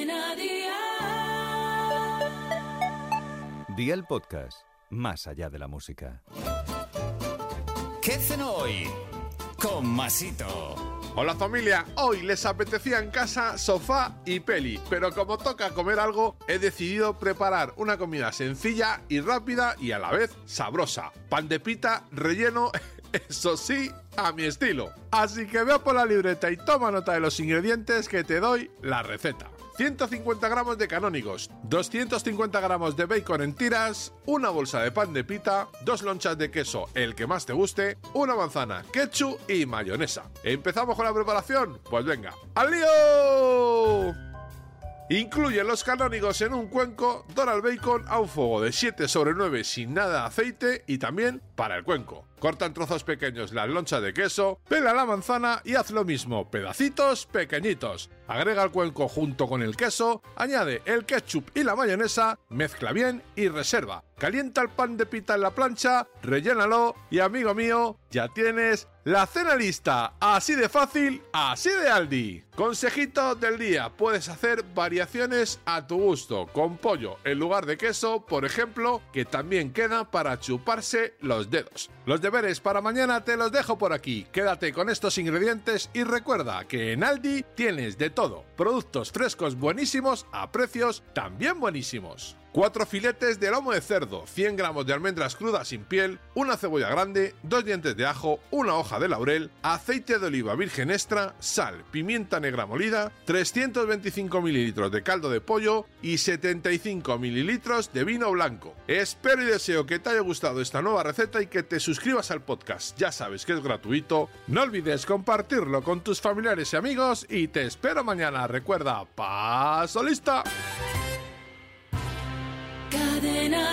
Cadena Dial. Día el podcast, más allá de la música. ¿Qué cenó hoy? Con Masito. Hola familia, hoy les apetecía en casa sofá y peli, pero como toca comer algo, he decidido preparar una comida sencilla y rápida y a la vez sabrosa. Pan de pita relleno, eso sí, a mi estilo. Así que veo por la libreta y toma nota de los ingredientes que te doy la receta. 150 gramos de canónigos, 250 gramos de bacon en tiras, una bolsa de pan de pita, dos lonchas de queso, el que más te guste, una manzana, ketchup y mayonesa. ¿Empezamos con la preparación? Pues venga, ¡al lío! Incluye los canónigos en un cuenco, dora el bacon a un fuego de 7 sobre 9 sin nada de aceite y también para el cuenco. Corta en trozos pequeños la loncha de queso, pela la manzana y haz lo mismo, pedacitos pequeñitos. Agrega el cuenco junto con el queso, añade el ketchup y la mayonesa, mezcla bien y reserva. Calienta el pan de pita en la plancha, rellénalo y amigo mío, ya tienes la cena lista. Así de fácil, así de Aldi. Consejito del día, puedes hacer variaciones a tu gusto, con pollo en lugar de queso, por ejemplo, que también queda para chuparse los dedos. Los deberes para mañana te los dejo por aquí. Quédate con estos ingredientes y recuerda que en Aldi tienes de todo. Productos frescos buenísimos a precios también buenísimos. 4 filetes de lomo de cerdo, 100 gramos de almendras crudas sin piel, una cebolla grande, 2 dientes de ajo, una hoja de laurel, aceite de oliva virgen extra, sal, pimienta negra molida, 325 mililitros de caldo de pollo y 75 mililitros de vino blanco. Espero y deseo que te haya gustado esta nueva receta y que te suscribas al podcast. Ya sabes que es gratuito. No olvides compartirlo con tus familiares y amigos y te espero mañana. Recuerda, paso lista. cadena.